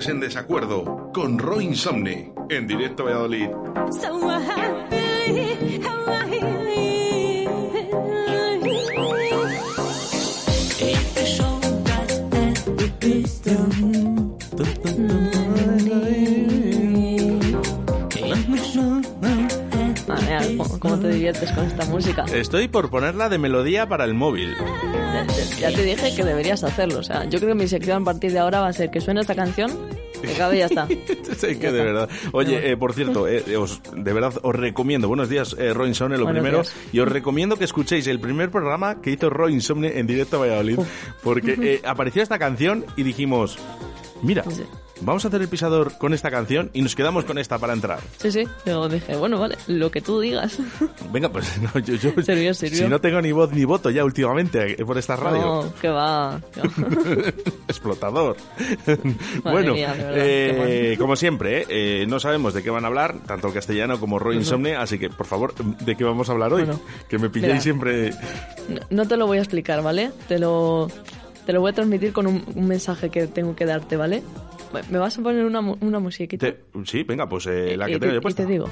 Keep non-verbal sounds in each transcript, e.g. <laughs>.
en desacuerdo con Roy Insomne en directo Valladolid. ¿Cómo te diviertes con esta música? Estoy por ponerla de melodía para el móvil. Ya te dije que deberías hacerlo. O sea, yo creo que mi sección a partir de ahora va a ser que suene esta canción, que acabe y ya está. <laughs> Sí, que de verdad. Oye, eh, por cierto, eh, os, de verdad os recomiendo, buenos días, eh, Roy Insomne, lo Buenos primero, días. y os recomiendo que escuchéis el primer programa que hizo Roy Insomne en directo a Valladolid, porque eh, apareció esta canción y dijimos, mira, Sí. vamos a hacer el pisador con esta canción y nos quedamos con esta para entrar. Sí, sí. Luego dije, bueno, vale, lo que tú digas. <laughs> Venga, pues <laughs> no, yo, yo Sirvió, sirvió. si no tengo ni voz ni voto ya últimamente eh, por esta radio. No, que va. <laughs> Explotador. bueno, mía, eh, qué como siempre, eh, no sabemos de qué van a hablar, tanto el castellano como Roy Insomne, así que, por favor, ¿de qué vamos a hablar hoy? Bueno, que me pilláis mira. siempre... No te lo voy a explicar, ¿vale? Te lo, te lo voy a transmitir con un, un mensaje que tengo que darte, ¿vale? Me- vas a poner una, una musiquita. Te- sí, venga, pues eh, la Y que te- tengo yo y puesta. te digo.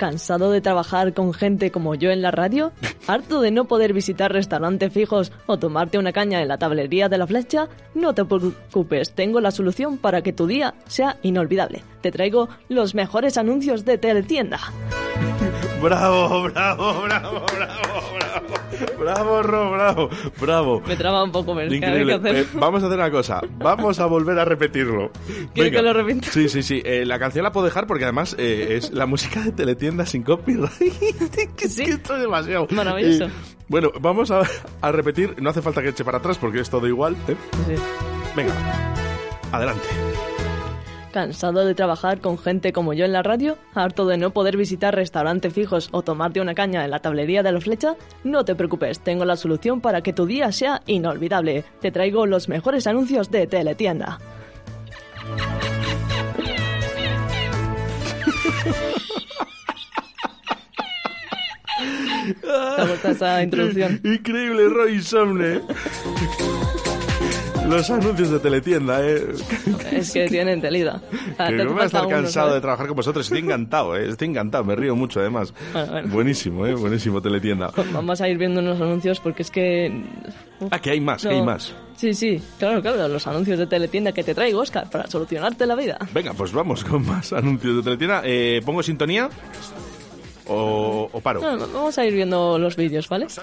¿Cansado de trabajar con gente como yo en la radio? ¿Harto de no poder visitar restaurantes fijos o tomarte una caña en la tablería de la flecha? No te preocupes, tengo la solución para que tu día sea inolvidable. Te traigo los mejores anuncios de Teletienda. <laughs> Bravo, bravo, bravo, bravo, bravo. Bravo, Ro, bravo, bravo. Me traba un poco, es que hay Increíble. que hacer... Eh, vamos a hacer una cosa. Vamos a volver a repetirlo. ¿Quieres que lo repita? Sí, sí, sí. Eh, la canción la puedo dejar porque además eh, es la música de teletienda sin copyright. <laughs> que Sí. que esto es demasiado. Maravilloso. Bueno, vamos a, a repetir. No hace falta que eche para atrás porque es todo igual. Sí. Venga. Adelante. ¿Cansado de trabajar con gente como yo en la radio? ¿Harto de no poder visitar restaurantes fijos o tomarte una caña en la tablería de la flecha? No te preocupes, tengo la solución para que tu día sea inolvidable. Te traigo los mejores anuncios de Teletienda. <laughs> ¿Te esa introducción? Increíble, Roy Insomne. Los anuncios de teletienda, ¿eh? Es que tienen telida. Ah, Que no voy a falta estar uno, cansado ¿sabes? de trabajar con vosotros. Estoy encantado, ¿eh? Estoy encantado. Me río mucho, además. Bueno, bueno. Buenísimo, ¿eh? Buenísimo, teletienda. Vamos a ir viendo unos anuncios porque es que... Uf, Ah, que hay más, que hay más. Sí, sí, claro, claro, los anuncios de teletienda que te traigo, Oscar, para solucionarte la vida. Venga, pues vamos con más anuncios de teletienda. Eh, ¿Pongo sintonía? ¿O, o paro? No, no, vamos a ir viendo los vídeos, ¿vale? Te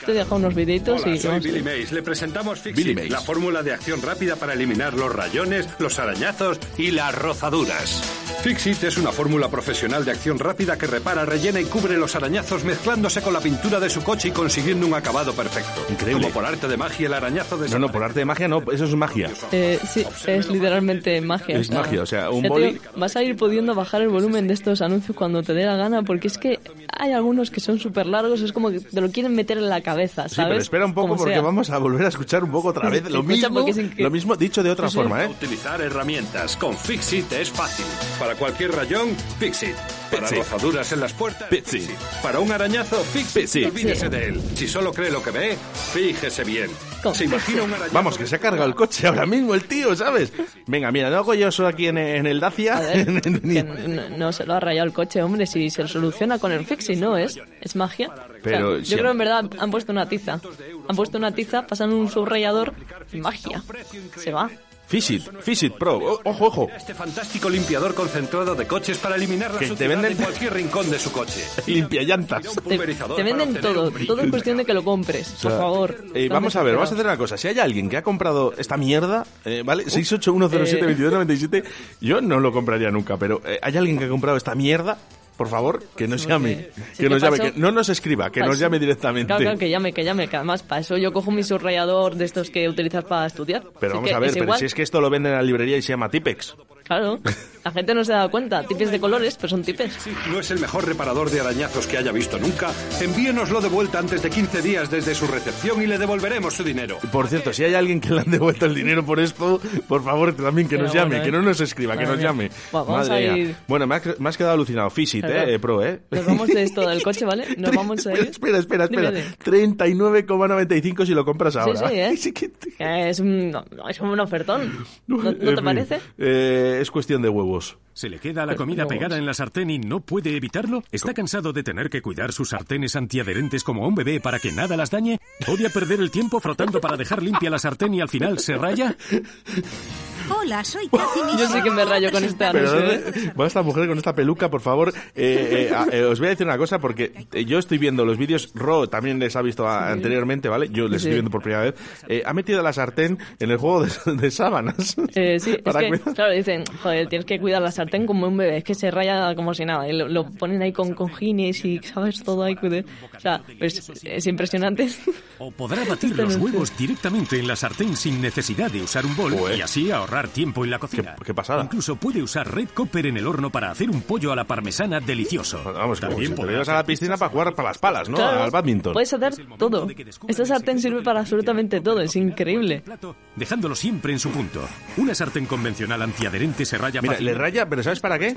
caro. dejo unos videitos Hola, y soy Billy. Mays. Le presentamos Billy Fixit, la fórmula de acción rápida para eliminar los rayones, los arañazos y las rozaduras. Fixit es una fórmula profesional de acción rápida que repara, rellena y cubre los arañazos mezclándose con la pintura de su coche y consiguiendo un acabado perfecto. Increíble. Como por arte de magia el arañazo de No, no, por arte de magia no, eso es magia. Eh, sí, es literalmente magia. Es magia, o sea, un boli- vas a ir pudiendo bajar el volumen de estos anuncios cuando te dé la gana, porque es que hay algunos que son súper largos, es como que te lo quieren meter en la cabeza, Sí, ¿sabes? pero espera un poco Como porque sea. vamos a volver a escuchar un poco otra vez lo mismo, lo mismo dicho de otra Sí, sí. forma, ¿eh? Utilizar herramientas. Con Fixit es fácil. Para cualquier rayón, Fixit. Para Fixit. rozaduras en las puertas, Fixit. Para un arañazo, Fixit. Fixit. Olvídese de él. Si solo cree lo que ve, fíjese bien. ¿Se imagina un arañazo? Vamos, que se ha cargado el coche ahora mismo el tío, ¿sabes? Venga, mira, no hago yo eso aquí en, en el Dacia. A ver, <laughs> Ni- que no, no se lo ha rayado el coche, hombre, si se soluciona con el fixie, ¿no? Es, es magia. Pero O sea, si- yo creo en verdad han puesto una tiza. Han puesto una tiza, pasan un subrayador magia. Se va. Fixit, Fixit Pro, O- ojo, ojo. Este fantástico limpiador concentrado de coches para eliminar la Que te venden- en cualquier rincón de su coche. <laughs> Limpia llantas. Te, venden todo, todo es cuestión de que lo compres, por favor. Eh, vamos a ver, vamos a hacer una cosa. Si hay alguien que ha comprado esta mierda, eh, ¿vale? 681072297, yo no lo compraría nunca, pero eh, hay alguien que ha comprado esta mierda, por favor, que nos llame. Que nos llame, que no nos escriba, que nos llame directamente. Claro, claro, que llame, que llame, que además para eso yo cojo mi subrayador de estos que utilizas para estudiar. Pero Así vamos que a ver, es pero si es que esto lo venden en la librería y se llama Tipex. Claro, <laughs> La gente no se da cuenta. Tipes de colores, pero son tipes. Sí, no es el mejor reparador de arañazos que haya visto nunca. Envíenoslo de vuelta antes de 15 días desde su recepción y le devolveremos su dinero. Por cierto, si hay alguien que le han devuelto el dinero por esto, por favor también que Pero nos llame, bueno, que ¿eh? no nos escriba, que nos mía. llame. Bueno, vamos Madre a ir- Bueno, me has, me has quedado alucinado. Fisit, eh, eh, pro, eh. Nos vamos de esto del <laughs> coche, ¿vale? Nos vamos a ir. Espera, espera, espera. Dime, espera. 39,95 si lo compras ahora. sí, ¿eh? <laughs> Sí que- Que Es un, no, es un ofertón. <laughs> ¿No, te parece? eh, es cuestión de huevos. ¿Se le queda la comida pegada en la sartén y no puede evitarlo? ¿Está cansado de tener que cuidar sus sartenes antiadherentes como un bebé para que nada las dañe? ¿Odia perder el tiempo frotando para dejar limpia la sartén y al final se raya? Hola, soy Kathy. <laughs> Yo sí que me rayo con este Pero. ¿dónde va esta mujer con esta peluca, por favor? Eh, eh, eh, os voy a decir una cosa, porque eh, yo estoy viendo los vídeos, Ro también les ha visto a- anteriormente, ¿vale? Yo les Sí. estoy viendo por primera vez. Eh, ha metido la sartén en el juego de, de sábanas. Eh, sí, es Para que, cuidar- claro, dicen, joder, tienes que cuidar la sartén como un bebé, es que se raya como si nada, y lo, lo ponen ahí con cojines y, ¿sabes? Todo ahí, o sea, pues, es impresionante. ¿O podrá batir los huevos directamente en la sartén sin necesidad de usar un bol Joder. y así ahorrar tiempo en la cocina? Qué- qué pasada. Incluso puede usar Red Copper en el horno para hacer un pollo a la parmesana delicioso. Vamos, como si te a la piscina para jugar para las palas, ¿no? Claro, Al badminton. Puedes hacer todo. Esta sartén sirve para absolutamente todo, es increíble. plato, dejándolo siempre en su punto. Una sartén convencional antiadherente se raya Mira, fácil. le raya, pero ¿sabes para qué?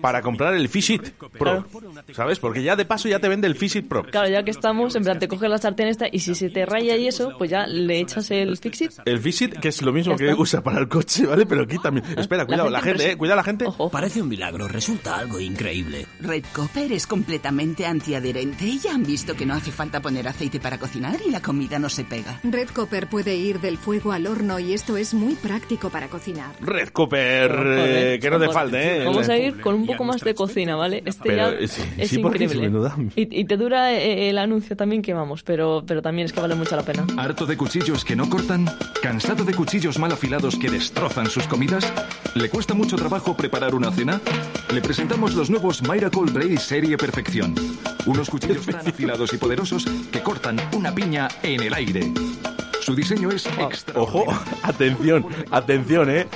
Para comprar el Fishit Pro. ¿Sabes? Porque ya de paso ya te vende el Fishit Pro. Claro, ya que estamos, en plan, te coges la sartén esta y si se te raya y eso, pues ya le echas el fixit. El Fishit, que es lo mismo que usa para el coche, ¿vale? Pero aquí también. Espera, cuidado, la gente eh. Cuidado la gente. Ojo. Parece un milagro, resulta algo increíble. Red Copper es completamente antiadherente y ya han visto que no hace falta poner aceite para cocinar y la comida no se pega. Red Copper puede ir del fuego al horno y esto es muy práctico para cocinar. Red Joder, eh, que no te falte, ¿eh? Vamos a ir con un poco más de cocina, ¿vale? Este Pero, ya eh, sí, es sí, porque increíble. menuda. Y, y te dura eh, el anuncio también que vamos, pero, pero también es que vale mucho la pena. ¿Harto de cuchillos que no cortan? ¿Cansado de cuchillos mal afilados que destrozan sus comidas? ¿Le cuesta mucho trabajo preparar una cena? Le presentamos los nuevos Miracle Blade Serie Perfección. Unos cuchillos tan <laughs> afilados y poderosos que cortan una piña en el aire. Su diseño es extra. Ojo, atención, atención, ¿eh?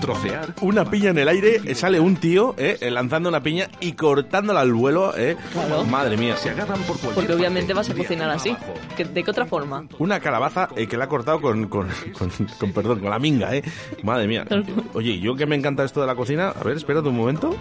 Trocear. Una piña en el aire, eh, sale un tío, ¿eh? eh, Lanzando una piña y cortándola al vuelo, ¿eh? Claro. Madre mía. Se agarran por cualquier Porque obviamente parte, vas a cocinar así. abajo. ¿Que- ¿De qué otra forma? Una calabaza eh, que la ha cortado con, con, con, con- perdón, con la minga, ¿eh? Madre mía. <laughs> Oye, yo que me encanta esto de la cocina, a ver, espérate un momento.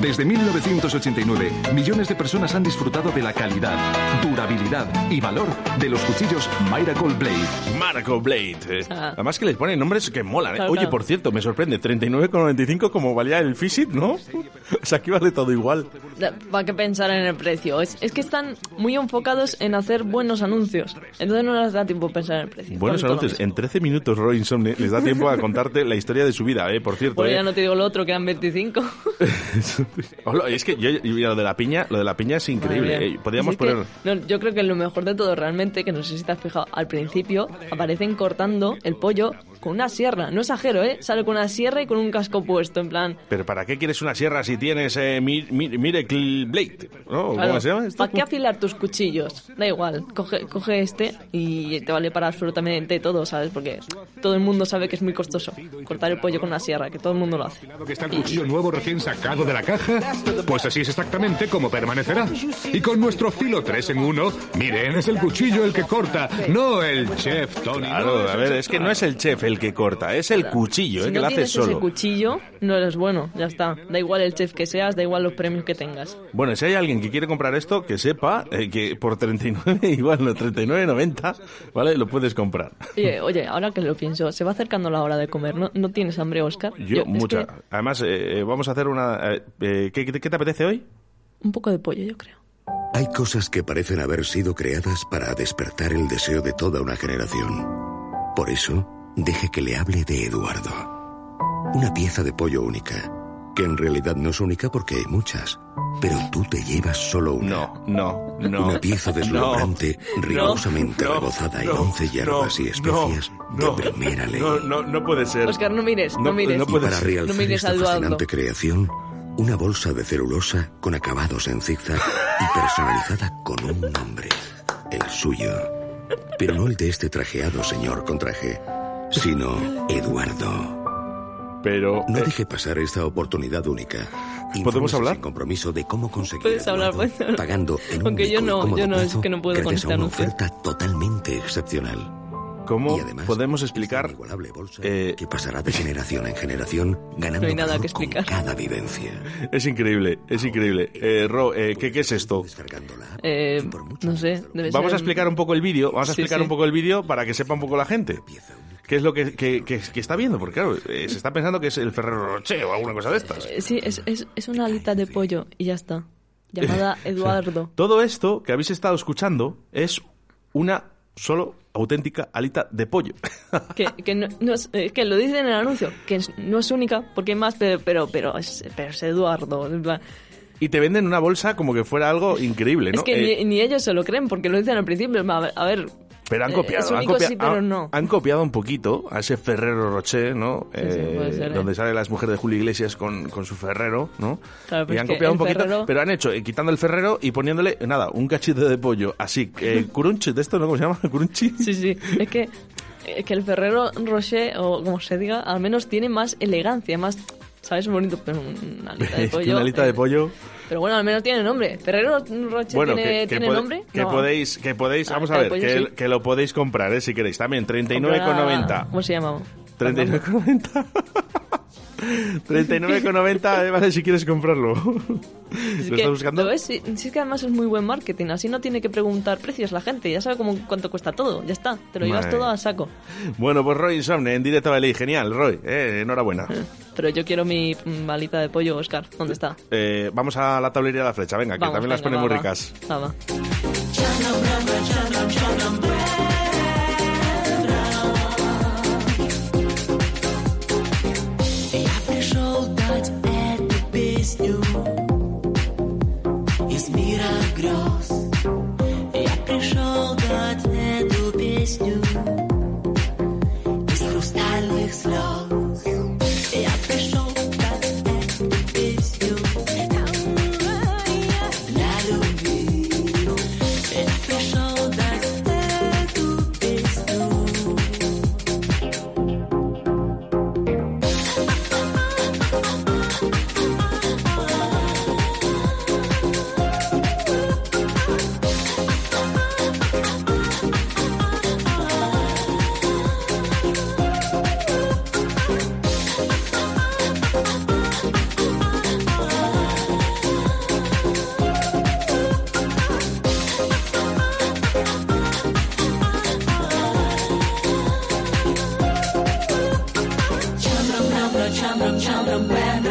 Desde 1989, millones de personas han disfrutado de la calidad, durabilidad y valor de los cuchillos Miracle Blade. Marco Blade. eh. Ah. Además que les ponen nombres que molan. ¿eh? Claro, Oye, claro. por cierto, me sorprende, 39,95 como valía el Fishit, ¿no? <laughs> O sea, aquí vale todo igual. ¿Para qué pensar en el precio? Es, es que están muy enfocados en hacer buenos anuncios. Entonces no les da tiempo a pensar en el precio. Buenos anuncios. En 13 minutos, Roy Insomne les da tiempo a contarte la historia de su vida, ¿eh? Por cierto. Bueno, ¿eh? ya no te digo lo otro, quedan 25. <laughs> <laughs> <laughs> Es que yo, yo- lo de la piña, lo de la piña es increíble. ¿eh? Podríamos Si es que- poner... no, yo creo que lo mejor de todo realmente, que no sé si te has fijado, al principio aparecen cortando el pollo con una sierra. No exagero, ¿eh? Sale con una sierra y con un casco puesto, en plan... Pero ¿para qué quieres una sierra si tienes eh, Mi- Mi- Miracle Blade? ¿No? ¿Cómo se llama esto? ¿Para qué afilar tus cuchillos? Da igual, coge, coge este y te vale para absolutamente todo, ¿sabes? Porque todo el mundo sabe que es muy costoso cortar el pollo con una sierra, que todo el mundo lo hace. que está el cuchillo nuevo recién sacado de la caja? Pues así es exactamente como permanecerá. Y con nuestro filo 3 en 1, miren, es el cuchillo el que corta, no el chef Tony. Claro, a ver, es que no es el chef el que corta, es el cuchillo, Si eh, que no lo hace tienes ese solo. cuchillo, no eres bueno, ya está. Da igual el chef que seas, da igual los premios que tengas. Bueno, si hay alguien que quiere comprar esto, que sepa eh, que por 39, <laughs> igual no, 39,90, ¿vale? Lo puedes comprar. Oye, oye, ahora que lo pienso, se va acercando la hora de comer, ¿no, ¿No tienes hambre, Oscar? Yo, es mucha. que Además, eh, eh, vamos a hacer una... eh, eh, ¿qué, qué- qué te apetece hoy? Un poco de pollo, yo creo. Hay cosas que parecen haber sido creadas para despertar el deseo de toda una generación. Por eso, deje que le hable de Eduardo. Una pieza de pollo única, que en realidad no es única porque hay muchas, pero tú te llevas solo una. No, no, no. Una pieza deslumbrante, <laughs> No, rigurosamente no, rebozada en no, 11 hierbas no, y especias no, de primera ley. No, no, no puede ser. Oscar, no mires, no, No, mires. no Y puede para realzar No mires esta a Eduardo. fascinante creación, una bolsa de celulosa con acabados en zigzag y personalizada con un nombre, el suyo. Pero no el de este trajeado señor con traje, sino Eduardo. Pero No eh, deje pasar esta oportunidad única. ¿Podemos hablar? sin compromiso de cómo conseguir Puedes hablar, puedes hablar. pagando en un Aunque yo único y no- yo no, es plazo que no puedo con gracias este a una anuncio. oferta totalmente excepcional. ¿cómo Y además, podemos explicar eh, que pasará de generación en generación ganando <laughs> No hay nada que explicar. con cada vivencia. Es increíble, es increíble. Eh, Ro, eh, ¿qué, qué es esto? Eh, no sé, debe Vamos ser- a explicar un poco el vídeo, vamos a Sí, explicar sí. un poco el vídeo para que sepa un poco la gente. ¿Qué es lo que, que- que- que está viendo? Porque claro, eh, se está pensando que es el Ferrero Rocher o alguna cosa de estas. Eh, Sí, es, es, es una alita de pollo y ya está. Llamada <laughs> Eduardo. Todo esto que habéis estado escuchando es una solo auténtica alita de pollo. <laughs> Que, que, no, no es, eh, que lo dice en el anuncio, que es- no es única, porque hay más, pero, pero, pero, es, pero es Eduardo. en plan, Y te venden una bolsa como que fuera algo increíble, ¿no? Es que Eh, ni, ni ellos se lo creen, porque lo dicen al principio. A ver, a ver, Pero han Eh, copiado, es han, único, copia- sí, pero no. han copiado un poquito a ese Ferrero Rocher, ¿no? Sí, Eh, puede ser, ¿eh? Donde sale la mujer de Julio Iglesias con, con su Ferrero, ¿no? Claro, y es han copiado un poquito, Ferrero- pero han hecho, eh, quitando el Ferrero y poniéndole, nada, un cachito de pollo, así, eh, <laughs> crunch, de esto, ¿no? ¿Cómo se llama? <laughs> Crunchy. Sí, sí. Es que, eh, que el Ferrero Rocher, o como se diga, al menos tiene más elegancia, más. ¿Sabes? Bonito, pero una <laughs> alita de pollo. una alita de eh, pollo. Pero bueno, al menos tiene nombre. ¿Ferrero Rocher Bueno, tiene, que, que tiene nombre? que No. podéis, que podéis, vamos a ver, que, sí. que lo podéis comprar, ¿eh? Si queréis, también, 39,90. ¿Cómo se llama? 39,90. <laughs> 39,90, eh, vale, si quieres comprarlo. Es <laughs> ¿Lo que, estás buscando? ¿lo ves? Sí, sí, es que además es muy buen marketing. Así no tiene que preguntar precios la gente. Ya sabe cómo, cuánto cuesta todo. Ya está. Te lo llevas Madre. todo a saco. Bueno, pues Roy Insomne en directo a Genial, Roy, eh, enhorabuena. Pero yo quiero mi mm, balita de pollo, Oscar. ¿Dónde está? Eh, vamos a la tablería de la flecha, venga, que Vamos, también las venga, ponemos va, va. ricas. Va, va. from Cheltenham where